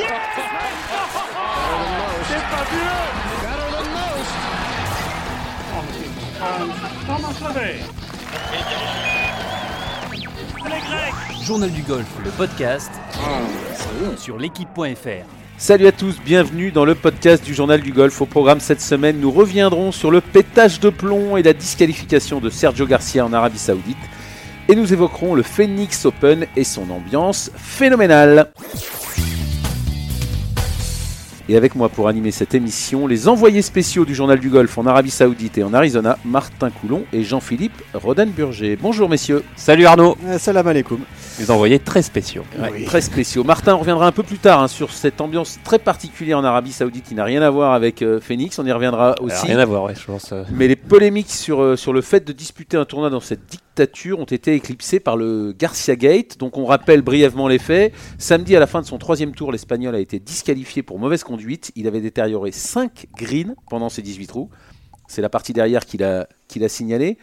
C'est fabuleux Journal du golf, le podcast sur l'équipe.fr. Salut à tous, bienvenue dans le podcast du Journal du Golf. Au programme cette semaine, nous reviendrons sur le pétage de plomb et la disqualification de Sergio Garcia en Arabie Saoudite. Et nous évoquerons le Phoenix Open et son ambiance phénoménale. Et avec moi pour animer cette émission, les envoyés spéciaux du Journal du Golf en Arabie Saoudite et en Arizona, Martin Coulon et Jean-Philippe Rodenburger. Bonjour messieurs. Salut Arnaud, Euh, Salam alaikum. les envoyés très spéciaux. Ouais, Très spéciaux. Martin reviendra un peu plus tard hein, sur cette ambiance très particulière en Arabie Saoudite qui n'a rien à voir avec euh, Phoenix. On y reviendra Alors, aussi. rien à voir, ouais, je pense. euh, Mais les polémiques sur, euh, sur le fait de disputer un tournoi dans cette dictature ont été éclipsées par le Garcia Gate. Donc on rappelle brièvement les faits. Samedi, à la fin de son troisième tour, l'Espagnol a été disqualifié pour mauvaise conduite. Il avait détérioré 5 greens pendant ses 18 trous. C'est la partie derrière qu'il a, qu'il a signalé.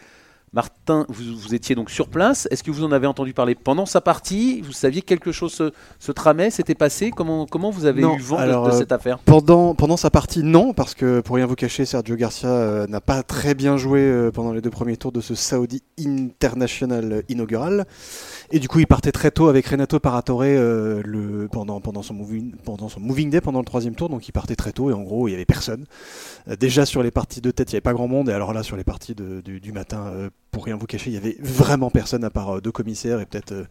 Martin, vous, vous étiez donc sur place. Est-ce que vous en avez entendu parler pendant sa partie? Vous saviez que quelque chose se, se tramait, s'était passé? Comment, comment vous avez Non, eu vent de- alors, de, euh, cette affaire? Pendant, pendant sa partie, non, parce que pour rien vous cacher, Sergio Garcia euh, n'a pas très bien joué euh, pendant les deux premiers tours de ce Saudi International inaugural. Et du coup, il partait très tôt avec Renato Paratore euh, le, pendant, pendant, son moving, pendant son moving day, pendant le troisième tour. Donc il partait très tôt et en gros, il n'y avait personne. Déjà sur les parties de tête, il n'y avait pas grand monde. Et alors là, sur les parties de- du, du matin, pour rien vous cacher, il y avait vraiment personne à part euh, deux commissaires et peut-être euh,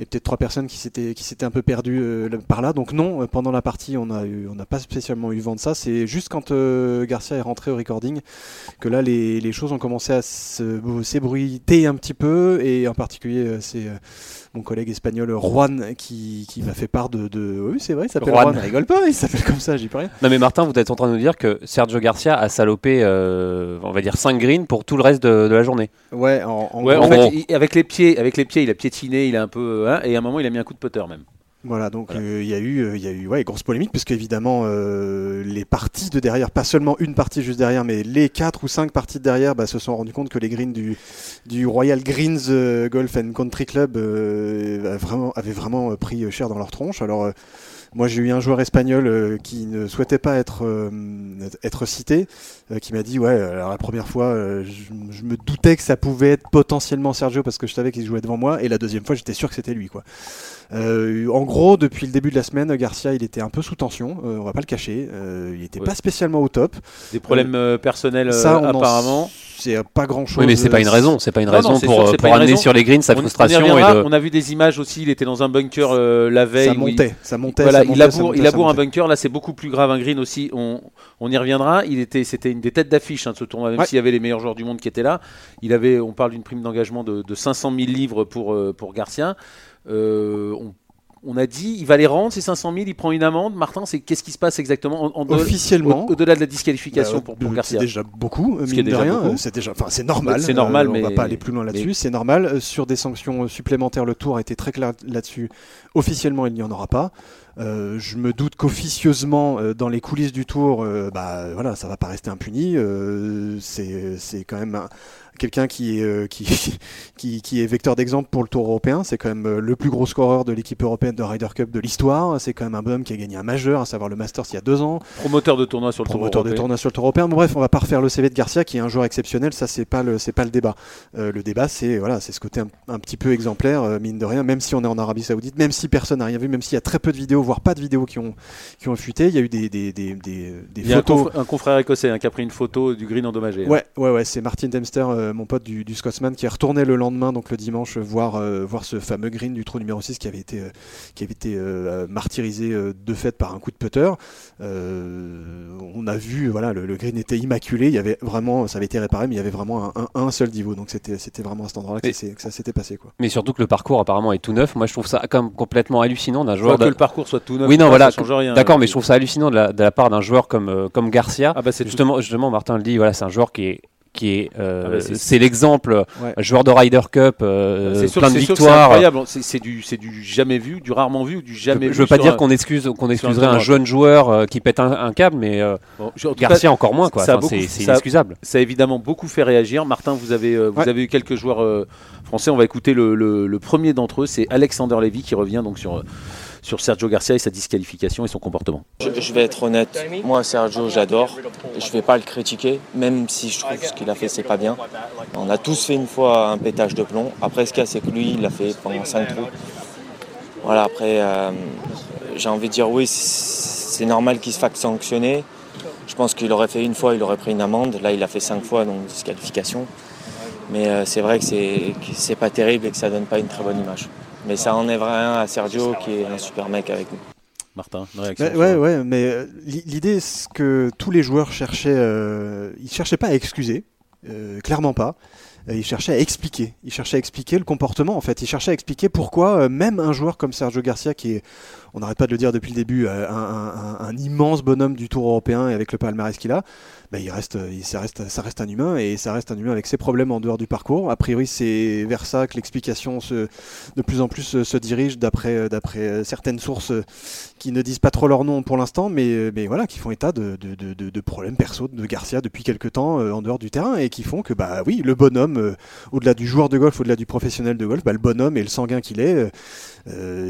et peut-être trois personnes qui s'étaient qui s'étaient un peu perdues euh, par là. Donc non, pendant la partie, on a eu, on n'a pas spécialement eu vent de ça. C'est juste quand euh, Garcia est rentré au recording que là les, les choses ont commencé à se- s'ébruiter un petit peu et en particulier c'est mon collègue espagnol Juan qui, qui m'a fait part de, de... oui c'est vrai il s'appelle Juan. Juan, rigole pas il s'appelle comme ça j'y peux rien Non mais Martin, vous êtes en train de nous dire que Sergio Garcia a salopé, euh, on va dire 5 greens pour tout le reste de, de la journée. Ouais en, en Ouais, gros, en en fait, gros. il- avec les pieds, avec les pieds, il a piétiné, il a un peu, hein, et à un moment, il a mis un coup de putter même. Voilà, donc euh, il y a eu, euh, il y a eu ouais, grosse polémique, parce qu'évidemment, euh, les parties de derrière, pas seulement une partie juste derrière, mais les quatre ou cinq parties de derrière bah, se sont rendus compte que les greens du, du Royal Greens euh, Golf and Country Club euh, avaient vraiment, avaient vraiment pris cher dans leur tronche. Alors, euh, moi, j'ai eu un joueur espagnol euh, qui ne souhaitait pas être, euh, cité, euh, qui m'a dit Ouais, alors la première fois, je, je me doutais que ça pouvait être potentiellement Sergio parce que je savais qu'il jouait devant moi, et la deuxième fois, j'étais sûr que c'était lui. quoi. Euh, en gros, depuis le début de la semaine, Garcia, il était un peu sous tension, euh, on va pas le cacher. Euh, il était Ouais. pas spécialement au top. Des problèmes euh, personnels Ça, on en- apparemment. c'est pas grand chose. Oui mais c'est pas une raison, c'est pas une Non, raison pour, sûr pour amener raison. sur les greens sa On- on frustration et de... On a vu des images aussi. Il était dans un bunker euh, la veille. Ça où il- montait, ça montait. Voilà, ça il montait, ça laboure, montait, il laboure un montait. bunker. Là, c'est beaucoup plus grave. Un green aussi. On, on y reviendra. Il était, c'était une des têtes d'affiche hein, de ce tournoi. Même Ouais. s'il y avait les meilleurs joueurs du monde qui étaient là, il avait. On parle d'une prime d'engagement de, de 500 000 livres pour euh, pour Garcia. Euh, on, on a dit, il va les rendre ces 500 000. Il prend une amende. Martin, c'est qu'est-ce qui se passe exactement en, Officiellement. au- au-delà de la disqualification Bah, pour, pour euh, Garcia C'est déjà beaucoup, mine de rien. euh, C'est déjà, enfin, c'est normal. C'est normal, euh, mais- on va pas aller plus loin là-dessus. mais- C'est normal. Sur des sanctions supplémentaires, le tour a été très clair là-dessus. Officiellement, il n'y en aura pas. Euh, je me doute qu'officieusement, euh, dans les coulisses du tour, euh, bah voilà, ça va pas rester impuni. Euh, c'est, quand même un- quelqu'un qui, est, qui, qui, qui est vecteur d'exemple pour le Tour européen. C'est quand même le plus gros scoreur de l'équipe européenne de Ryder Cup de l'histoire. C'est quand même un bonhomme qui a gagné un majeur, à savoir le Masters il y a deux ans promoteur de tournoi sur le tour promoteur de européen. tournoi sur le tour européen. Bon, bref, on va pas refaire le CV de Garcia, qui est un joueur exceptionnel. Ça, c'est pas le, c'est pas le débat. Le débat, c'est voilà, c'est ce côté un, un petit peu exemplaire, mine de rien. Même si on est en Arabie Saoudite, même si personne n'a rien vu, même s'il y a très peu de vidéos, voire pas de vidéos qui ont qui ont fuité, il y a eu des des, des, des, des Il y a un, photos. confrère, un confrère écossais hein, qui a pris une photo du green endommagé. hein. Ouais, ouais, ouais, c'est Martin Dempster, euh, mon pote du, du Scotsman, qui est retourné le lendemain, donc le dimanche, voir, euh, voir ce fameux green du trou numéro 6 qui avait été, euh, qui avait été euh, martyrisé euh, de fait par un coup de putter. Euh, on a vu, voilà, le, le green était immaculé, il y avait vraiment, ça avait été réparé, mais il y avait vraiment un, un- un seul niveau, donc c'était c'était vraiment à cet endroit-là que, ça s'était passé. Quoi. Mais surtout que le parcours apparemment est tout neuf. Moi je trouve ça comme complètement hallucinant d'un joueur que le parcours soit tout neuf. Oui, non, voilà. D'accord, mais je trouve ça hallucinant de la, de la part d'un joueur comme, euh, comme Garcia. Ah bah tout- justement, justement, Martin le dit, voilà, c'est un joueur qui est, qui est, euh, Ah bah, c'est- l'exemple, Ouais. joueur de Ryder Cup, euh, C'est sûr, plein de victoires. incroyable. C'est du, c'est du jamais vu, du rarement vu du jamais je, vu. je veux pas dire qu'on excuse, qu'on excuserait un jeune joueur euh, qui pète un, un câble, mais Bon, je- en tout cas, Garcia encore moins, quoi. Enfin, c'est inexcusable. ça a évidemment beaucoup fait réagir. Martin, vous avez, vous Ouais. avez eu quelques joueurs français. On va écouter le, le- le premier d'entre eux, c'est Alexander Lévy qui revient donc sur, sur Sergio Garcia et sa disqualification et son comportement. Je, vais être honnête, moi Sergio j'adore, je vais pas le critiquer, même si je trouve ce qu'il a fait c'est pas bien. On a tous fait une fois un pétage de plomb, après ce qu'il y a c'est que lui il l'a fait pendant 5 trous. Voilà après euh, j'ai envie de dire oui c'est normal qu'il se fasse sanctionner. Je pense qu'il aurait fait une fois, il aurait pris une amende, là il a fait 5 fois donc disqualification. Mais euh, c'est vrai que c'est pas terrible et que ça donne pas une très bonne image. Mais ça enlève rien à Sergio qui est un super mec avec nous. Martin, une réaction Ouais, ouais, ouais, mais euh, l'i- l'idée, c'est que tous les joueurs cherchaient, euh, ils cherchaient pas à excuser, euh, clairement pas. Ils cherchaient à expliquer. Ils cherchaient à expliquer le comportement, en fait. Ils cherchaient à expliquer pourquoi euh, même un joueur comme Sergio Garcia, qui est, on n'arrête pas de le dire depuis le début, euh, un, immense bonhomme du Tour européen et avec le palmarès qu'il a, bah, il reste, ça reste, un humain et ça reste un humain avec ses problèmes en dehors du parcours. A priori, c'est vers ça que l'explication de plus en plus euh, se dirige d'après, euh, certaines sources qui ne disent pas trop leur nom pour l'instant, mais, voilà, qui font état de, problèmes perso de Garcia depuis quelques temps en dehors du terrain et qui font que, bah oui, le bonhomme, au-delà du joueur de golf, au-delà du professionnel de golf, bah, le bonhomme et le sanguin qu'il est,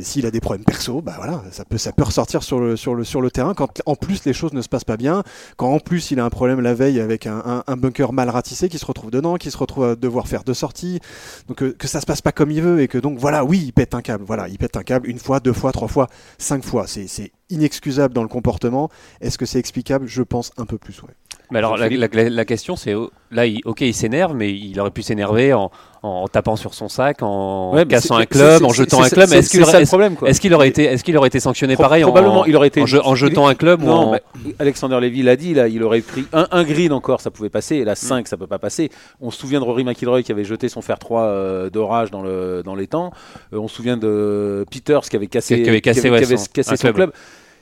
s'il a des problèmes perso, bah voilà, ça peut, ressortir sur le, terrain quand en plus les choses ne se passent pas bien, quand en plus il a un problème la veille avec un, un- un bunker mal ratissé qui se retrouve dedans, qui se retrouve à devoir faire deux sorties, donc euh, que ça se passe pas comme il veut et que donc voilà, oui, il pète un câble, voilà, il pète un câble une fois, deux fois, trois fois, cinq fois, c'est c'est inexcusable dans le comportement. Est-ce que c'est explicable? Je pense un peu plus, ouais. Mais alors la, la- la question c'est oh, là il, ok il s'énerve mais il aurait pu s'énerver en, en tapant sur son sac, en Ouais, cassant un club, en jetant un club. Est-ce qu'il quoi. est-ce qu'il aurait été est-ce qu'il aurait été sanctionné Pro- pareil en- probablement, il aurait été en, je- en jetant un club ou Non, en- mais Alexander Levy l'a dit, là, il aurait pris un, un green encore, ça pouvait passer, et là 5, ça peut pas passer. On se souvient de Rory McIlroy qui avait jeté son fer 3 euh, d'orage dans, le, dans les temps. Euh, on se souvient de Peters qui avait cassé, Qui avait cassé, ouais, son- cassé un son club. club.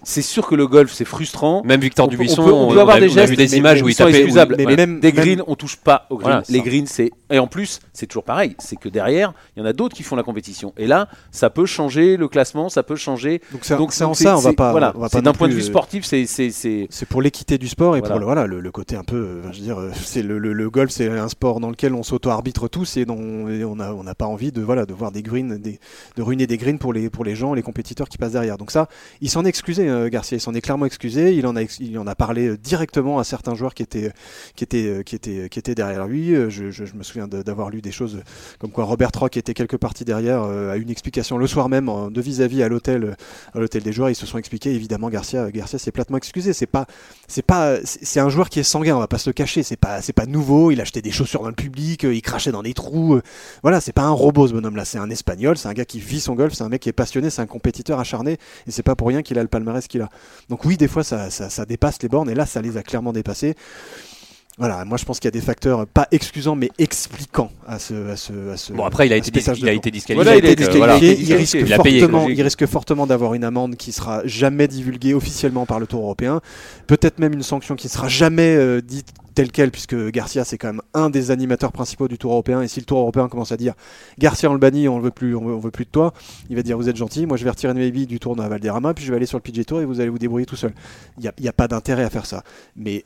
C'est sûr que le golf, c'est frustrant. même Victor On peut- Dubuisson on peut, on peut on avoir a, des a gestes, vu des mais- images mais où il ils sont tapait excusables. mais Mais même- des même- greens, on touche pas aux greens. Voilà, les ça. greens, c'est et en plus, c'est toujours pareil. C'est que derrière, il y en a d'autres qui font la compétition. Et là, ça peut changer le classement, ça peut changer. Donc c'est en ça, on va c'est- pas. Voilà, on va c'est pas d'un point de vue euh, sportif, c'est c'est c'est C'est pour l'équité du sport et Voilà. pour le, voilà, le, le côté un peu, euh, je veux dire, euh, c'est le, le- le golf, c'est un sport dans lequel on s'auto-arbitre tous et dont on n'a on n'a pas envie de, voilà, de voir des greens, des- de ruiner des greens pour les, pour les gens, les compétiteurs qui passent derrière. Donc ça, il s'en est excusé, euh, Garcia, s'en est clairement excusé. Il en a, parlé euh, directement à certains joueurs qui étaient, euh, derrière lui. Je, me souviens d'avoir lu des choses comme quoi Robert Rock était quelque partie derrière, eu une explication le soir même de vis-à-vis à l'hôtel, à des joueurs. Ils se sont expliqués. Évidemment, Garcia, Garcia s'est platement excusé. C'est pas pas un joueur qui est sanguin on va pas se le cacher c'est pas c'est pas nouveau il achetait des chaussures dans le public il crachait dans des trous voilà c'est pas un robot ce bonhomme là c'est un espagnol c'est un gars qui vit son golf c'est un mec qui est passionné c'est un compétiteur acharné et c'est pas pour rien qu'il a le palmarès qu'il a donc oui des fois ça, ça, ça dépasse les bornes et là ça les a clairement dépassés voilà, moi je pense qu'il y a des facteurs pas excusants mais expliquants à ce, à ce, à ce Bon après il a été dis- il a été disqualifié. Voilà, il a donc, été voilà. disqualifié. il, risque Il a payé, fortement, quoi. il risque fortement d'avoir une amende qui sera jamais divulguée officiellement par le Tour européen. Peut-être même une sanction qui sera jamais euh, dite telle quelle, puisque Garcia c'est quand même un des animateurs principaux du Tour européen. Et si le Tour européen commence à dire Garcia on le on ne veut plus, on veut, plus de toi, il va dire vous êtes gentil, moi je vais retirer mes billes du Tour de Valderrama, puis je vais aller sur le PG Tour et vous allez vous débrouiller tout seul. Il n'y a, a pas d'intérêt à faire ça. Mais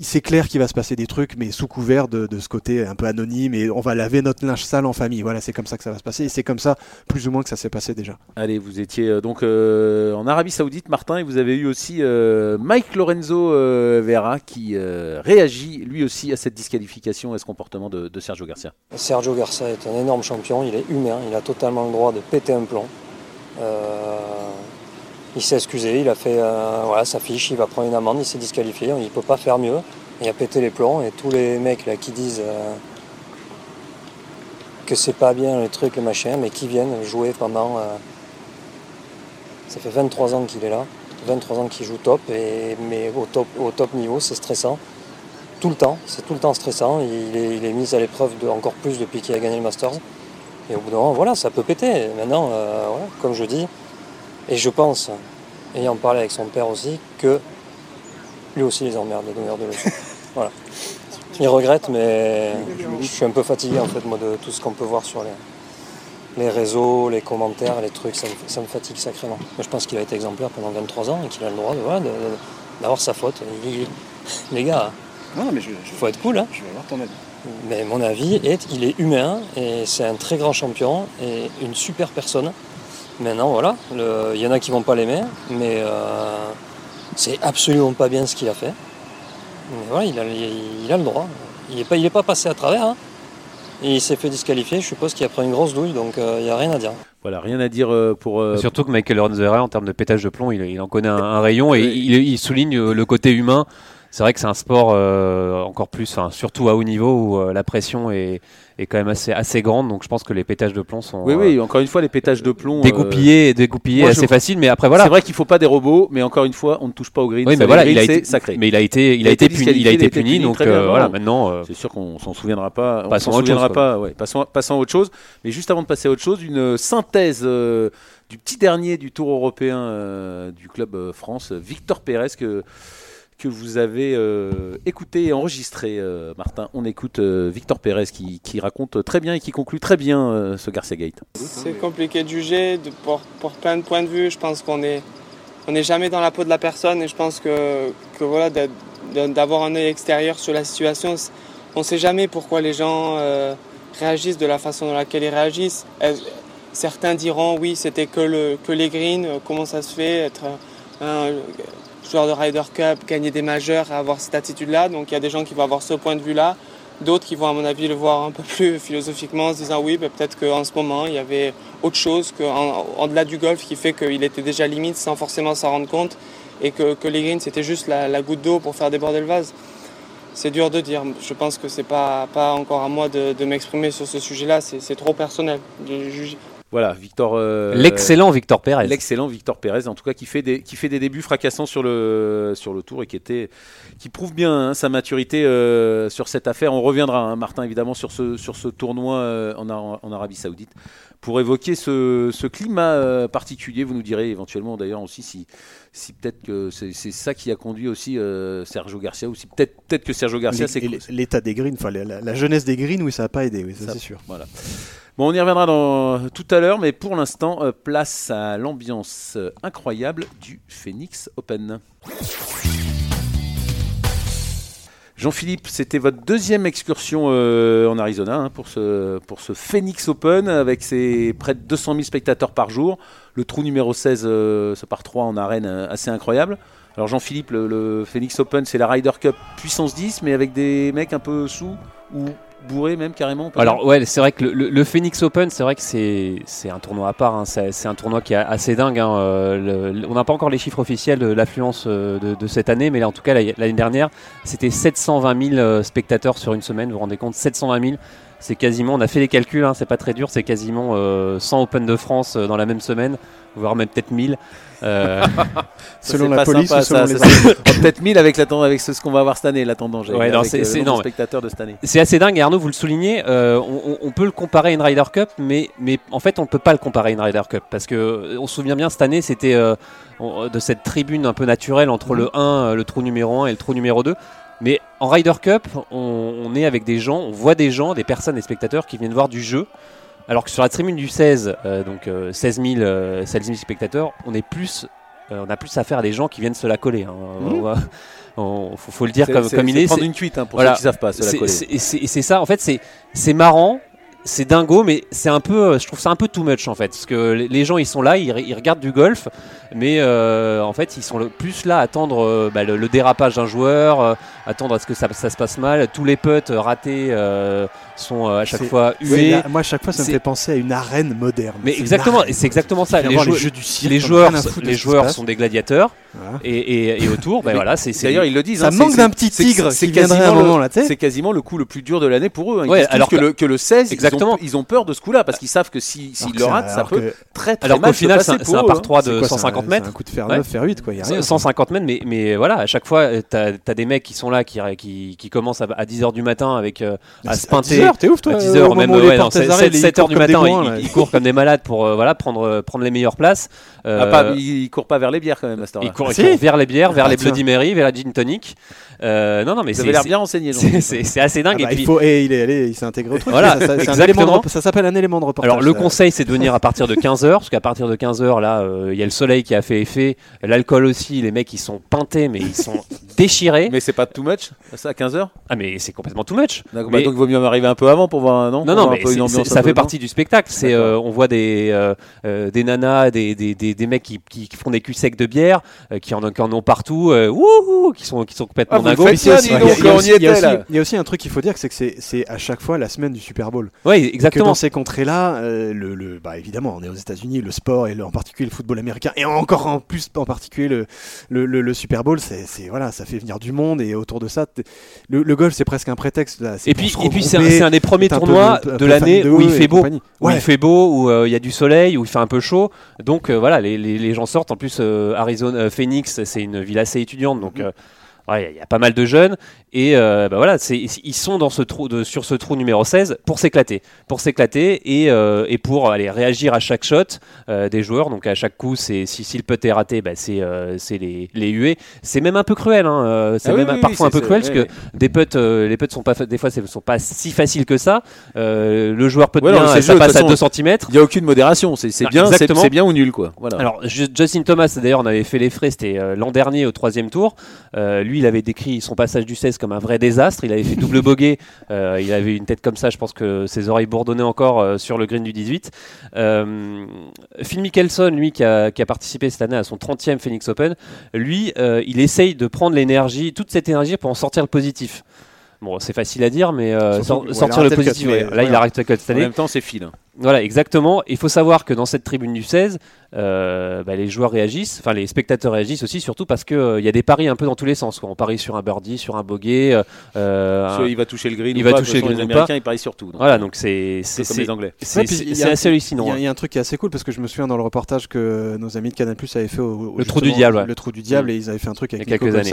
c'est clair qu'il va se passer des trucs, mais sous couvert de, de ce côté un peu anonyme, et on va laver notre linge sale en famille. Voilà, c'est comme ça que ça va se passer, et c'est comme ça, plus ou moins, que ça s'est passé déjà. Allez, vous étiez euh, donc euh, en Arabie Saoudite, Martin, et vous avez eu aussi euh, Mike Lorenzo euh, Vera qui euh, réagit lui aussi à cette disqualification et à ce comportement de, de Sergio Garcia. Sergio Garcia est un énorme champion, il est humain, il a totalement le droit de péter un plomb. Euh, il s'est excusé, il a fait euh, voilà, sa fiche, il va prendre une amende, il s'est disqualifié, il ne peut pas faire mieux. Il a pété les plombs et tous les mecs là, qui disent euh, que c'est pas bien les trucs, le machin, mais qui viennent jouer pendant. euh, ça fait 23 ans qu'il est là, 23 ans qu'il joue top, et, mais au top, au top niveau, c'est stressant tout le temps, c'est tout le temps stressant. Il est, mis à l'épreuve de, encore plus depuis qu'il a gagné le Masters. Et au bout d'un moment, voilà, ça peut péter. Maintenant, comme je dis, et je pense, ayant parlé avec son père aussi, que lui aussi les emmerde de donner de leçons. voilà. Il regrette, mais je suis un peu fatigué en fait moi de tout ce qu'on peut voir sur les, les réseaux, les commentaires, les trucs, ça me, ça me fatigue sacrément. Mais je pense qu'il a été exemplaire pendant 23 ans et qu'il a le droit de, voilà, de- de- d'avoir sa faute. Il- les gars, Non, mais je, il faut être cool. Hein. je vais avoir ton avis. Mais mon avis est il est humain et c'est un très grand champion et une super personne. Maintenant, voilà, il y en a qui vont pas l'aimer, mais euh, c'est absolument pas bien ce qu'il a fait. Mais voilà, il a, il, a le droit. Il n'est pas, il est pas passé à travers. Hein. il s'est fait disqualifier, je suppose qu'il a pris une grosse douille, donc euh, il n'y a rien à dire. Voilà, rien à dire euh, pour. Surtout que Michael Ronzera, en termes de pétage de plomb, il, en connaît un, rayon et il, souligne le côté humain c'est vrai que c'est un sport euh, encore plus, surtout à haut niveau où euh, la pression est, est, quand même assez, assez grande. Donc je pense que les pétages de plomb sont. Oui, oui, euh, encore une fois, les pétages de plomb. Dégoupillés, dégoupillés assez facile, mais après voilà. C'est vrai qu'il faut pas des robots, mais encore une fois, on ne touche pas au green. Oui, mais voilà, il a été sacré. Mais il a été, il, a été puni, il a été puni, donc voilà, maintenant. C'est sûr qu'on s'en souviendra pas. On s'en souviendra pas. Ouais, passons, passons à autre chose. Mais juste avant de passer à autre chose, une synthèse du petit dernier du Tour européen du club France, Victor Pérez que que vous avez euh, écouté et enregistré, euh, Martin. On écoute euh, Victor Pérez qui, raconte très bien et qui conclut très bien ce Garcia Gate. C'est compliqué de juger de, pour, plein de points de vue. Je pense qu'on est on n'est jamais dans la peau de la personne et je pense que, que voilà d'avoir un œil extérieur sur la situation, on ne sait jamais pourquoi les gens réagissent de la façon dans laquelle ils réagissent. Certains diront oui c'était que, le, que les greens, comment ça se fait être un, joueur de Ryder Cup, gagner des majeurs, avoir cette attitude-là. Donc il y a des gens qui vont avoir ce point de vue-là. D'autres qui vont, à mon avis, le voir un peu plus philosophiquement en se disant oui, ben, peut-être qu'en ce moment, il y avait autre chose qu'en delà du golf qui fait qu'il était déjà limite sans forcément s'en rendre compte et que, les greens, c'était juste la, goutte d'eau pour faire déborder le vase. C'est dur de dire. Je pense que c'est pas, pas encore à moi de, m'exprimer sur ce sujet-là. C'est trop personnel. Voilà, Victor. Euh, l'excellent Victor Pérez. L'excellent Victor Pérez, en tout cas, qui fait des, qui fait des débuts fracassants sur le, sur le tour et qui, était, qui prouve bien hein, sa maturité euh, sur cette affaire. On reviendra, hein, Martin, évidemment, sur ce, sur ce tournoi euh, en, en, Arabie Saoudite pour évoquer ce, ce climat particulier. Vous nous direz éventuellement, d'ailleurs, aussi si, si peut-être que c'est ça qui a conduit aussi Sergio Garcia, ou si peut-être peut que Sergio Garcia, c'est. L'état des greens, enfin, la, jeunesse des greens, oui, ça n'a pas aidé, oui, ça c'est sûr. Voilà. Bon, on y reviendra dans, tout à l'heure, mais pour l'instant, euh, place à l'ambiance euh, incroyable du Phoenix Open. Jean-Philippe, c'était votre deuxième excursion euh, en Arizona hein, pour, ce, ce Phoenix Open avec ses près de 200 000 spectateurs par jour. Le trou numéro 16, ça part 3 en arène, assez incroyable. Alors Jean-Philippe, le, le, Phoenix Open, c'est la Ryder Cup puissance 10, mais avec des mecs un peu sous ou bourré même carrément Alors ouais, c'est vrai que le, Phoenix Open, c'est vrai que c'est un tournoi à part, hein. c'est un tournoi qui est assez dingue. Hein. Euh, on n'a pas encore les chiffres officiels de l'affluence euh, de, cette année, mais là, en tout cas l'année dernière, c'était 720 000 euh, spectateurs sur une semaine, vous vous rendez compte? 720 000 c'est quasiment, on a fait les calculs, hein, c'est pas très dur, c'est quasiment 100 Open de France dans la même semaine, voire même peut-être 1000. Euh, selon la police, peut-être 1000 avec, la, avec ce, qu'on va voir cette année, l'attendant. Ouais, c'est spectateurs de cette année. C'est assez dingue, Arnaud, vous le soulignez. Euh, on, peut le comparer à une Ryder Cup, mais, mais en fait, on ne peut pas le comparer à une Ryder Cup parce que euh, on se souvient bien cette année, c'était de cette tribune un peu naturelle entre le 1, le trou numéro 1 et le trou numéro 2. Mais en Ryder Cup, on, on, est avec des gens, on voit des gens, des personnes, des spectateurs qui viennent voir du jeu. Alors que sur la tribune du 16, euh, donc 16, 000, 16 spectateurs, on est plus, euh, on a plus affaire à des gens qui viennent se la coller. Il hein. mmh. faut, le dire comme, comme il est. C'est prendre une cuite hein, pour ceux qui savent pas se la coller. Et c'est ça, en fait, c'est marrant c'est dingo, mais c'est un peu, je trouve ça un peu too much en fait, parce que les gens ils sont là, ils, regardent du golf, mais euh, en fait ils sont plus là à attendre euh, bah, le, dérapage d'un joueur, euh, attendre à ce que ça, se passe mal. Tous les putts ratés sont à chaque fois hués. moi à chaque fois ça me fait penser à une arène moderne. Mais exactement, c'est exactement ça. Les, jeux du les joueurs, les joueurs sont des gladiateurs, et, autour, ben voilà, c'est. D'ailleurs ils le disent. Ça hein, manque d'un petit tigre qui viendrait un moment là. C'est quasiment le coup le plus dur de l'année pour eux. Hein. alors que, le, que 16 ils ont peur de ce coup-là parce qu'ils savent que s'ils si, le ratent, ça peut très très alors mal qu'au final, c'est un, par 3 de 150 mètres. un coup de fer 9, fer 8, quoi. 150 mètres, mais, mais voilà, à chaque fois, tu as, des mecs qui sont là, qui, qui, qui commencent à, 10h du matin avec, euh, à se pinter. 10h, t'es ouf, toi. À 10h, même 7h du matin, ils courent comme des malades pour euh, voilà, prendre, prendre les meilleures places. Ah, ils courent pas vers les bières quand même, à Ils courent vers les bières, vers ah, les Bloody Mary, vers la gin tonic. Euh, non, non, mais c'est. l'air bien renseigné. C'est assez dingue. Ah bah, et il faut, et il est allé, il s'est intégré au truc. Voilà, ça, s'appelle un élément de reportage. Alors le conseil, c'est de venir à partir de 15 h parce qu'à partir de 15 h là, euh, il y a le soleil qui a fait effet, l'alcool aussi. Les mecs, ils sont peintés, mais ils sont déchiré. Mais c'est pas too much, ça à 15h Ah, mais c'est complètement too much. Mais- bah, donc, vaut mieux arriver un peu avant pour voir un non? Non, non, un mais peu une c'est- ambiance c'est- un ça peu fait partie du spectacle. C'est, euh, on voit des, euh, euh, des nanas, des, des, des, des mecs qui, qui, qui font des culs secs de bière, euh, qui, en, qui en ont partout, euh, wouhou, qui sont, qui sont complètement Ah, dingos. Il y a- il aussi- il il un truc qu'il faut dire, c'est que c'est- c'est à chaque fois la semaine du Super Bowl. Que exactement. dans ces contrées-là, euh, le, le- bah, évidemment, on est aux États-Unis, le sport et le- en particulier le football américain, et encore en plus en particulier le, le, le- le Super Bowl, c'est c'est- voilà, ça fait venir du monde et autour de ça, le, le golf c'est presque un prétexte. Là, Et puis, et puis c'est un, des premiers tournois peu de l'année où il fait beau. compagnie. Où Ouais. il fait beau, où euh, il y a du soleil, où il fait un peu chaud. Donc euh, voilà, les, les- les gens sortent. En plus, euh, Arizona, euh, Phoenix, c'est une ville assez étudiante. Donc Mhm. Ouais, il y a pas mal de jeunes. Et euh, bah voilà, ils sont dans ce trou de, sur ce trou numéro 16 pour s'éclater. Pour s'éclater et, euh, et pour aller réagir à chaque shot euh, des joueurs. Donc à chaque coup, c'est si, si le putt est raté, bah, c'est euh, c'est les, les huées. C'est même un peu cruel. hein, euh, C'est Ah même oui, parfois oui, un peu cruel parce que des putts, euh, les putts sont pas, des fois, ne sont pas si faciles que ça. Le joueur peut Ouais, bien, ça jeu, passe à toute 2 façon. cm. Il n'y a aucune modération, c'est Ah, bien, c'est bien ou nul quoi. Voilà. Alors, Ju- Justin Thomas, d'ailleurs, on avait fait les frais, c'était l'an dernier au troisième tour. Lui, il avait décrit son passage du 16 comme un vrai désastre. Il avait fait double bogey. Euh, il avait une tête comme ça. Je pense que ses oreilles bourdonnaient encore euh, sur le green du 18. Euh, Phil Mickelson, lui, qui a, qui a participé cette année à son 30e Phoenix Open, lui, euh, il essaye de prendre l'énergie, toute cette énergie pour en sortir le positif. Bon, c'est facile à dire, mais Surtout, sortir le positif. ouais. Là, il a cut cette en année. même temps, c'est fil. Voilà, exactement. Il faut savoir que dans cette tribune du 16, euh, bah, les joueurs réagissent, enfin les spectateurs réagissent aussi, surtout parce qu'il il y a des paris un peu dans tous les sens. quoi. On parie sur un birdie, sur un bogey. euh, euh, un- il va toucher le green il ou va pas, toucher le green les ou pas. Américains ils parient sur tout. donc. Voilà, donc c'est C'est c'est comme les Anglais. c'est- Ouais, assez hallucinant. Il y, a- hein. il y a un truc qui est assez cool parce que je me souviens dans le reportage que nos amis de Canal Plus avaient fait au, au- Le trou du diable, ouais. Le trou du diable Mm. et ils avaient fait un truc avec quelques années.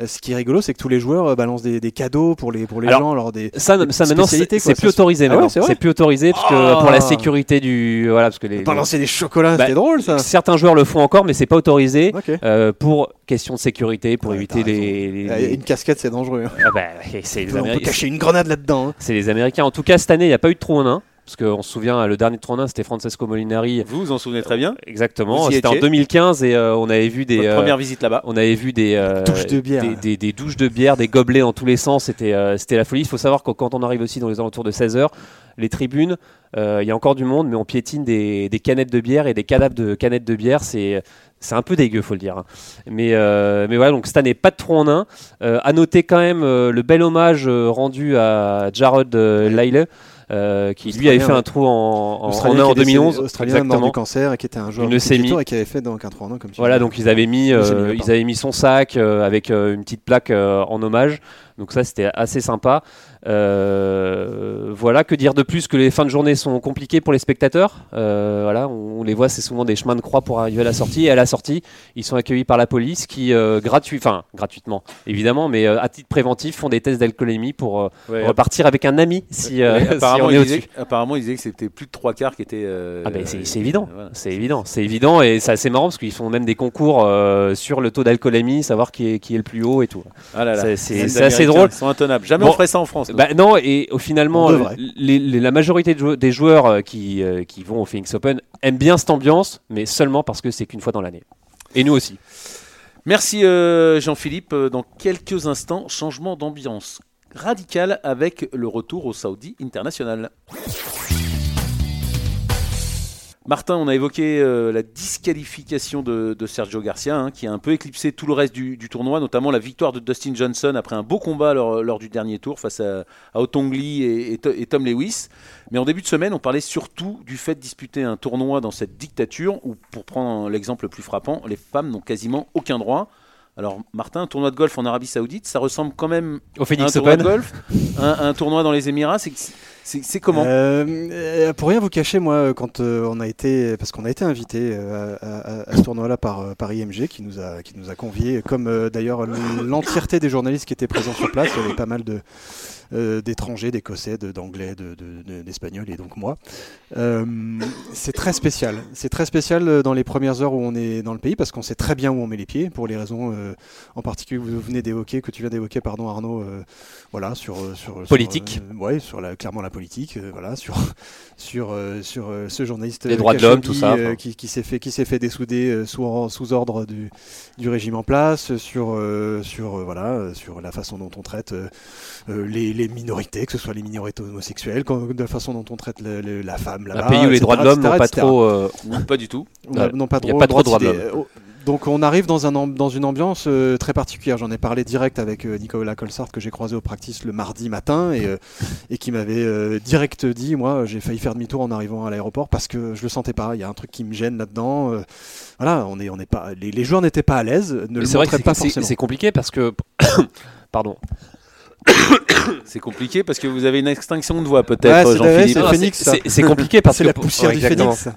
Euh, Ce qui est rigolo, c'est que tous les joueurs euh, balancent des, des cadeaux pour les, pour les Alors, gens. Alors des, Ça, des ça maintenant, c'est plus autorisé. Ah c'est plus autorisé parce que Ah. Pour la sécurité du voilà parce que les, balancer des chocolats, Bah, c'était drôle ça. certains joueurs le font encore, mais c'est pas autorisé euh, pour question de sécurité, pour Ouais, éviter les, les- les- Une casquette, c'est dangereux. hein. Ah bah, c'est les On peut cacher une grenade là-dedans. hein. C'est les Américains. En tout cas, cette année, il n'y a pas eu de trou en un. Parce qu'on se souvient, le dernier trou en un, c'était Francesco Molinari. Vous vous en souvenez très bien. Exactement. C'était en étiez 2015 et euh, on avait vu des. Votre euh, première visite là-bas. on avait vu des, euh, Douches de bière. des, des- des douches de bière, des gobelets dans tous les sens. C'était euh, c'était la folie. Il faut savoir que quand on arrive aussi dans les alentours de 16h, les tribunes, euh, il y a encore du monde, mais on piétine des, des canettes de bière et des cadavres de canettes de bière. C'est c'est un peu dégueu, faut le dire. hein. Mais, euh, mais voilà, donc cette année, pas de trou en un. Euh, à noter quand même euh, le bel hommage euh, rendu à Jared euh, Lyle, euh, qui lui avait fait ouais. un trou en, en, en Australien un en qui est décédé- 2011. Australien mort du cancer et qui était un joueur Une de tour et qui avait fait donc un 3 en un comme tu Voilà, dis. donc ils avaient mis, Une euh, ils avaient mis son sac euh, avec euh, une petite plaque euh, en hommage. Donc ça, c'était assez sympa. Euh, voilà, que dire de plus que les fins de journée sont compliquées pour les spectateurs. Euh, voilà, on, on les voit, c'est souvent des chemins de croix pour arriver à la sortie. Et à la sortie, ils sont accueillis par la police qui, euh, gratuit, enfin gratuitement, évidemment, mais à titre préventif, font des tests d'alcoolémie pour Ouais, repartir avec un ami si, ouais, si apparemment, on est il au-dessus. disait, apparemment, il disait que c'était plus de trois quarts qui étaient. Ah ben c'est évident, voilà. c'est évident, c'est évident et c'est assez marrant parce qu'ils font même des concours sur le taux d'alcoolémie, savoir qui est, qui est le plus haut et tout. Ah. C'est- assez drôle. Ils sont intenables. Jamais Bon. on ferait ça en France. Bah non et au finalement les- les- la majorité de jou- des joueurs euh, qui, euh, qui vont au Phoenix Open aiment bien cette ambiance, mais seulement parce que c'est qu'une fois dans l'année. Et nous aussi. Merci euh, Jean-Philippe. Dans quelques instants, changement d'ambiance radical avec le retour au Saudi International. Martin, on a évoqué euh, la disqualification de, de Sergio Garcia, hein, qui a un peu éclipsé tout le reste du, du tournoi, notamment la victoire de Dustin Johnson après un beau combat lors, lors du dernier tour face à, à Otongli et, et To- et Tom Lewis. Mais en début de semaine, on parlait surtout du fait de disputer un tournoi dans cette dictature où, pour prendre l'exemple le plus frappant, les femmes n'ont quasiment aucun droit. Alors, Martin, un tournoi de golf en Arabie Saoudite, ça ressemble quand même Au à un tournoi de golf, un, un tournoi dans les Émirats. C'est c'est- comment Euh, euh, pour rien vous cacher, moi, quand euh, on a été, parce qu'on a été invité euh, à, à- à ce tournoi-là par, par IMG, qui nous a, qui nous a conviés, comme euh, d'ailleurs l'entièreté des journalistes qui étaient présents sur place. Il y avait pas mal de, euh, d'étrangers, d'Écossais, d'Anglais, de- de- de- d'Espagnols et donc moi. Euh, c'est très spécial. C'est très spécial euh, dans les premières heures où on est dans le pays parce qu'on sait très bien où on met les pieds pour les raisons euh, en particulier que vous venez d'évoquer, que tu viens d'évoquer, pardon Arnaud, voilà sur sur sur, Politique. euh, ouais, sur la, clairement la politique, voilà sur sur sur ce journaliste Les droits de l'homme, tout ça, enfin. qui, qui s'est fait qui s'est fait dessouder sous sous ordre du du régime en place, sur sur voilà sur la façon dont on traite les, les minorités, que ce soit les minorités homosexuelles, quand- de la façon dont on traite le- le- la femme Un là-bas. pays où les droits de l'homme n'ont pas etc. trop. euh, Non, pas du tout. On a- Ouais. non, pas Il y a pas trop de droit droits de d'idée. Oh, Donc on arrive dans, un dans une ambiance euh, très particulière. J'en ai parlé direct avec euh, Nicolas Colsart que j'ai croisé au practice le mardi matin et, euh, et qui m'avait euh, direct dit, moi j'ai failli faire demi-tour en arrivant à l'aéroport parce que je le sentais pas. Il y a un truc qui me gêne là-dedans. euh, voilà, on est, on est pas, les, les joueurs n'étaient pas à l'aise, ne le C'est vrai que pas forcément. c'est compliqué parce que. Pardon. C'est compliqué parce que vous avez une extinction de voix peut-être, ouais, Jean-Philippe. c'est compliqué parce C'est que la poussière du exactement. phénix.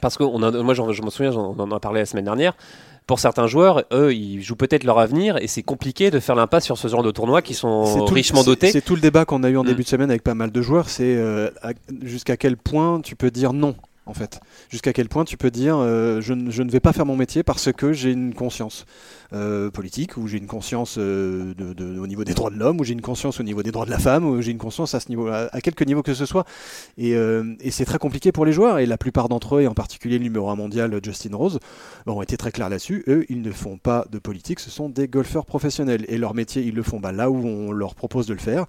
Parce que on a, moi, j'en- je me souviens, j'en- on en a parlé la semaine dernière. Pour certains joueurs, eux, ils jouent peut-être leur avenir et c'est compliqué de faire l'impasse sur ce genre de tournois qui sont tout- richement dotés. C'est tout le débat qu'on a eu en Mm. début de semaine avec pas mal de joueurs. C'est euh, jusqu'à quel point tu peux dire non, en fait. Jusqu'à quel point tu peux dire euh, je, ne- je ne vais pas faire mon métier parce que j'ai une conscience euh, politique, ou j'ai une conscience euh, de, de- au niveau des droits de l'homme, ou j'ai une conscience au niveau des droits de la femme, ou j'ai une conscience à ce niveau, à, à quelque niveau que ce soit. Et, et c'est très compliqué pour les joueurs. Et la plupart d'entre eux, et en particulier le numéro 1 mondial Justin Rose, ont été très clairs là-dessus. Eux, ils ne font pas de politique, ce sont des golfeurs professionnels. Et leur métier, ils le font bah, là où on leur propose de le faire.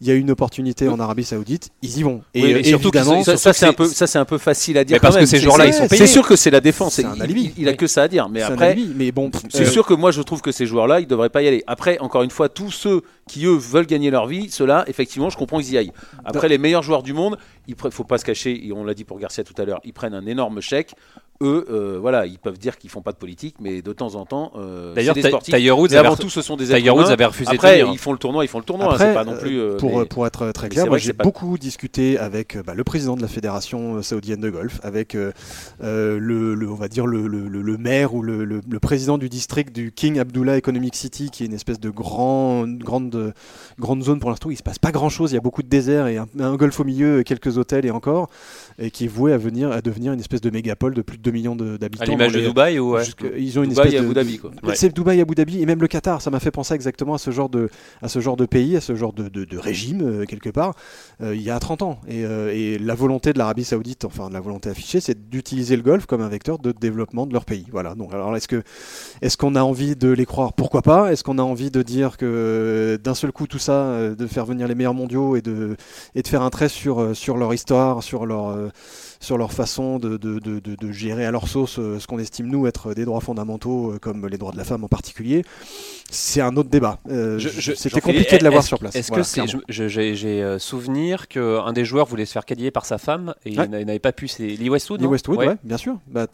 Il y a une opportunité en Arabie Saoudite, ils y vont. Et Oui, surtout évidemment, ça, c'est un peu, ça c'est un peu facile à dire. Mais parce quand que ces C'est- joueurs-là, c'est- ils sont C'est payés. sûr que c'est la défense. C'est Il- un il- alibi. Il, il a que ça à dire. Mais c'est un après, alibi, mais bon, c'est euh, sûr que moi je trouve que ces joueurs-là, ils devraient pas y aller. Après, encore une fois, tous ceux qui eux veulent gagner leur vie, ceux-là, effectivement, je comprends qu'ils y aillent. Après, les meilleurs joueurs du monde, il ne faut pas se cacher. Et on l'a dit pour Garcia tout à l'heure, ils prennent un énorme chèque. Eux, euh, voilà, ils peuvent dire qu'ils font pas de politique, mais de temps en temps, euh, D'ailleurs, des Ti- sportifs. Tiger Woods Mais avant tout, ce sont des Tiger Woods avait refusé de Après, venir. ils font le tournoi, ils font le tournoi. hein, Après, c'est pas non plus. euh, euh, pour, mais- pour être très clair, moi j'ai pas- beaucoup discuté avec bah, le président de la fédération saoudienne de golf, avec le, le- on va dire le, le- maire ou le président du district du King Abdullah Economic City, qui est une espèce de grand, grande, grande zone pour l'instant. où Il se passe pas grand chose, il y a beaucoup de désert et un, un golf au milieu, quelques hôtels et encore, et qui est voué à venir à devenir une espèce de mégapole de plus de 2 millions d'habitants. À l'image de les- Dubaï ou ouais. ils ont une Dubaï espèce et Abu Dhabi. Ouais. c'est Dubaï, Abu Dhabi et même le Qatar. Ça m'a fait penser exactement à ce genre de, à ce genre de pays, à ce genre de, de- de régime, euh, quelque part, euh, il y a 30 ans. Et, euh, et la volonté de l'Arabie Saoudite, enfin, la volonté affichée, c'est d'utiliser le golf comme un vecteur de développement de leur pays. Voilà. Donc, alors, est-ce que, est-ce qu'on a envie de les croire? Pourquoi pas? Est-ce qu'on a envie de dire que euh, d'un seul coup, tout ça, euh, de faire venir les meilleurs mondiaux et de, faire un trait sur, euh, sur leur histoire, sur leur, euh, façon de, gérer à leur sauce ce qu'on estime nous être des droits fondamentaux, comme les droits de la femme en particulier, c'est un autre débat. Euh, C'était compliqué de l'avoir sur place. Est-ce Voilà, que j'ai, euh, souvenir qu'un des joueurs voulait se faire qualifier par sa femme et il Ouais. n'a- il n'avait pas pu. C'est Lee Westwood. Lee Westwood, Ouais. ouais, bien sûr. Bah,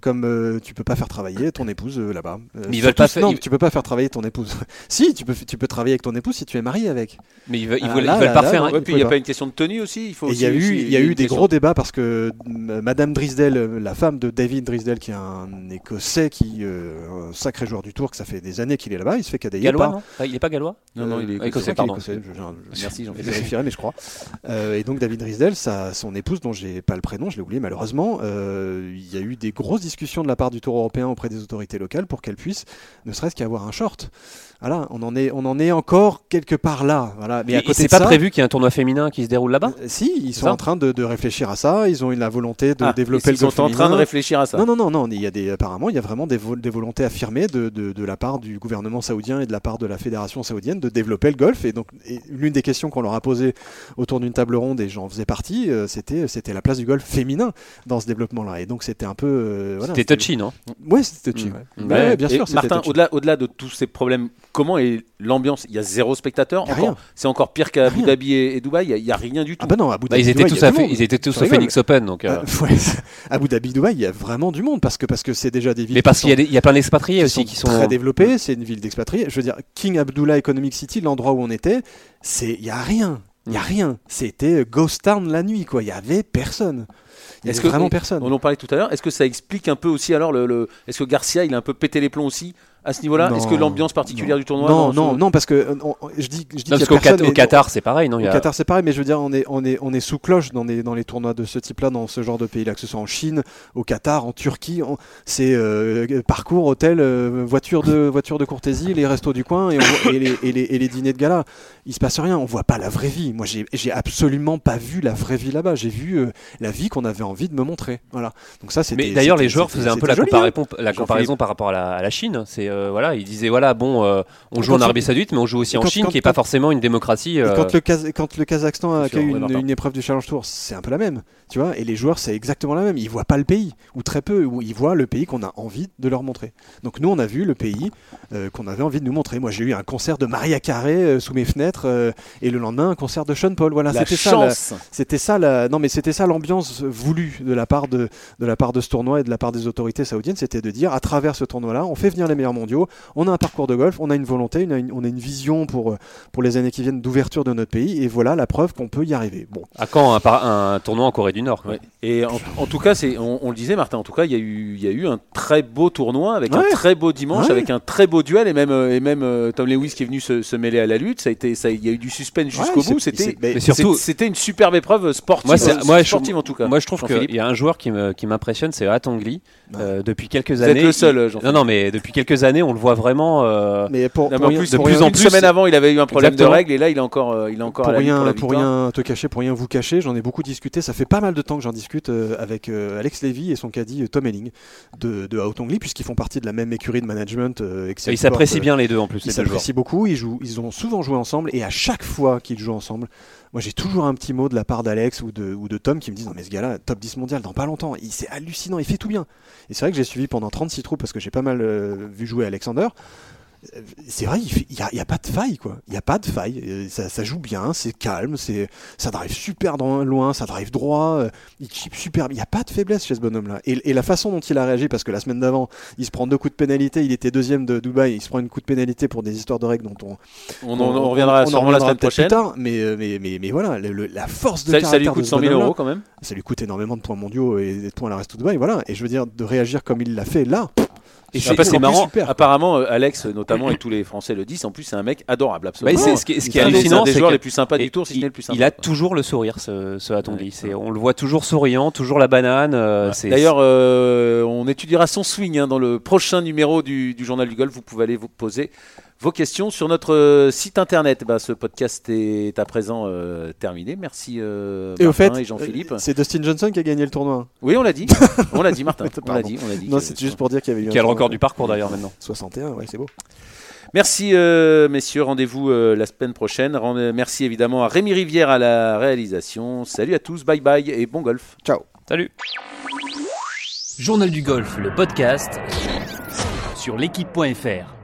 comme euh, tu peux pas faire travailler ton épouse euh, là-bas. Euh, Mais ils veulent pas si- faire- Non, ils- tu peux pas faire travailler ton épouse. si, tu peux, tu peux travailler avec ton épouse si tu es marié avec. Mais ils veulent, ils Ah, veulent, là, ils veulent là, pas là, faire. il puis il n'y a pas une question de tenue aussi. Il faut Et il y a eu, aussi- il y a eu une des gros débats parce que Madame Drisdale, euh, la femme de David Drisdale, qui est un Écossais, qui un sacré joueur du tour, que ça fait des années qu'il est là-bas, il se fait cadailler Gallois, par- non Ah, Il est pas gallois Non, non, il est Euh, écossais, Je est écossais, je- je- Merci, mais je crois. Euh, et donc David sa, son épouse, dont j'ai pas le prénom, je l'ai oublié malheureusement, euh, il y a eu des grosses discussions de la part du Tour européen auprès des autorités locales pour qu'elle puisse, ne serait-ce qu'avoir un short. Voilà, on en est, on en est encore quelque part là. Voilà. Mais Et- à côté c'est de pas ça, prévu qu'il y ait un tournoi féminin qui se déroule là-bas euh, si, ils sont en train de, de réfléchir à ça. Ils ont eu la volonté de Ah, développer ils le golf sont en train de réfléchir à ça. Non, non, non, non. Il y a des, apparemment, il y a vraiment des, vo- des volontés affirmées de, de, de la part du gouvernement saoudien et de la part de la fédération saoudienne de développer le golf. Et donc, l'une des questions qu'on leur a posées autour d'une table ronde, et j'en faisais partie, euh, c'était, c'était la place du golf féminin dans ce développement-là. Et donc, c'était un peu. euh, voilà, C'était touchy, non Ouais, c'était touchy. Mm. ouais. Ouais. Ouais, bien Et sûr. c'était Martin, au-delà, au-delà de tous ces problèmes, comment est l'ambiance? Il y a zéro spectateur. Encore-? C'est encore pire qu'à Abu. Dhabi et, et Dubaï? Il n'y a, rien du tout. Ah bah non, à Abu Bah, Dhabi, ils, étaient Dubaï, tous à ils étaient tous au. Phoenix Open. Donc, euh, Euh, ouais, Abu Dhabi, Dubaï, il y a vraiment du monde parce que parce que c'est déjà des villes. Mais parce qui qu'il y, a y plein d'expatriés aussi qui sont. très développées. C'est une ville d'expatriés. Je veux dire, King Abdullah Economic City, l'endroit où on était, c'est il y a rien. Il y a Mm. rien. C'était Ghost Town la nuit, quoi. Il y avait personne. Il y Est-ce avait que- vraiment personne. On en parlait tout à l'heure. Est-ce que ça explique un peu aussi alors le, le- Est-ce que Garcia il a un peu pété les plombs aussi à ce niveau-là Non. Est-ce que l'ambiance particulière du tournoi Non, non, ce- non, parce que euh, on- on- je dis, je dis Non, y a personne, au mais- Qatar, c'est pareil, non il y Au a- Qatar, c'est pareil, mais je veux dire, on est, on est, on est sous cloche dans les, dans les tournois de ce type-là, dans ce genre de pays-là, que ce soit en Chine, au Qatar, en Turquie. C'est euh, parcours, hôtel, euh, voiture, de, voiture de courtésie, les restos du coin et, on voit- et les, et les- et les dîners de gala. Il se passe rien, on voit pas la vraie vie. Moi, j'ai j'ai absolument pas vu la vraie vie là-bas. J'ai vu euh, la vie qu'on avait envie de me montrer. Voilà. Donc ça. Mais d'ailleurs, les joueurs faisaient un peu la, joli, hein. comparaison, la comparaison par rapport à la, à la Chine. C'est euh, voilà, ils disaient voilà, bon, euh, on joue Quand en Arabie Saoudite, mais on joue aussi en Chine, quand- qui est pas forcément une démocratie. Euh, quand, le Kaz- quand le Kazakhstan Sûr, accueille ouais, une, épreuve du Challenge Tour, c'est un peu la même, tu vois. Et les joueurs, c'est exactement la même. Ils voient pas le pays, ou très peu, ou ils voient le pays qu'on a envie de leur montrer. Donc nous, on a vu le pays euh, qu'on avait envie de nous montrer. Moi, j'ai eu un concert de Maria Carré euh, sous mes fenêtres, euh, et le lendemain, un concert de Sean Paul. Voilà, c'était ça. C'était ça, la... non mais c'était ça l'ambiance voulue de la part de, de la part de ce tournoi et de la part des autorités saoudiennes, c'était de dire à travers ce tournoi-là, on fait venir les meilleurs mondiaux, on a un parcours de golf, on a une volonté, on a une, on a une vision pour euh, pour les années qui viennent d'ouverture de notre pays, et voilà la preuve qu'on peut y arriver. Bon, à quand un, un tournoi en Corée du Nord. Ouais. Et en, en tout cas, c'est, on, on le disait, Martin. En tout cas, il y a eu, il y a eu un très beau tournoi avec un très beau dimanche, Ouais. avec un très beau duel, et même, euh, et même euh, Tom Lewis qui est venu se, se mêler à la lutte. Ça a été, ça, il y a eu du suspense jusqu'au Ouais, bout. C'était, c'est- mais Mais surtout, c'était une superbe épreuve sportive. Moi, c'est- moi, je- sportive en tout cas. moi je trouve qu'il y a un joueur qui me- qui m'impressionne, c'est Atangli. Euh, depuis quelques Vous années. êtes le seul, il-. Non, non, mais depuis quelques années, on le voit vraiment. euh, mais pour, Non, mais pour en rien, plus, de pour plus une en plus, semaine avant, il avait eu un problème Exactement. de règles, et là, il est encore, euh, il est encore pour à la lutte rien, pour la pour victoire. rien te cacher, pour rien vous cacher, j'en ai beaucoup discuté. Ça fait pas mal de temps que j'en discute euh, avec euh, Alex Lévy et son caddie euh, Tom Elling de, de puisqu'ils font partie de la même écurie de management. euh, Excel ils s'apprécient bien les deux en plus. Ils s'apprécient beaucoup, ils, jouent, ils ont souvent joué ensemble et à chaque fois qu'ils jouent ensemble, moi j'ai toujours un petit mot de la part d'Alex ou de, Tom qui me disent Non, mais ce gars-là, top 10 mondial dans pas longtemps, il c'est hallucinant, il fait tout bien. Et c'est vrai que j'ai suivi pendant 36 trous parce que j'ai pas mal euh, vu jouer Alexander. C'est vrai, il n'y a, il y a pas de faille, quoi. Il n'y a pas de faille. Ça, ça joue bien, c'est calme, c'est, ça drive super loin, ça drive droit, euh, il chip super. Il n'y a pas de faiblesse chez ce bonhomme-là. Et, et la façon dont il a réagi, parce que la semaine d'avant, il se prend deux coups de pénalité, il était deuxième de Dubaï, il se prend une coup de pénalité pour des histoires de règles dont on, On, en- on reviendra on en sûrement la semaine peut-être plus prochaine. tard, mais, euh, mais, mais, mais voilà, le- le- la force de Ça, ça lui coûte de ce 100 000 bonhomme-là, euros quand même. ça lui coûte énormément de points mondiaux et des points à la reste de Dubaï, voilà. Et je veux dire, de réagir comme il l'a fait là. Et c'est- marrant. super. Apparemment, euh, Alex, notamment, et tous les Français le disent, en plus, c'est un mec adorable, Bah, absolument. c'est- ce qui ce est des- hallucinant, joueurs les plus sympas du tour, si ce n'est le plus sympa. il a toujours le sourire, ce, ce Atongli. C'est- On le voit toujours souriant, toujours la banane. euh, D'ailleurs, euh, on étudiera son swing hein, dans le prochain numéro du, du Journal du Golf. Vous pouvez aller vous poser vos questions sur notre euh, site internet. Bah, ce podcast est à présent euh, terminé. Merci euh, Et au fait, et Jean-Philippe. c'est Dustin Johnson qui a gagné le tournoi. Oui, on l'a dit. On l'a dit, Martin. On l'a dit. On l'a dit Non, c'est juste pour dire qu'il y avait eu qui a le record du parcours d'ailleurs maintenant. 61, ouais, c'est beau. Merci euh, messieurs, rendez-vous euh, la semaine prochaine. Merci évidemment à Rémi Rivière à la réalisation. Salut à tous, bye bye et bon golf. Ciao. Salut. Journal du golf, le podcast sur l'équipe.fr.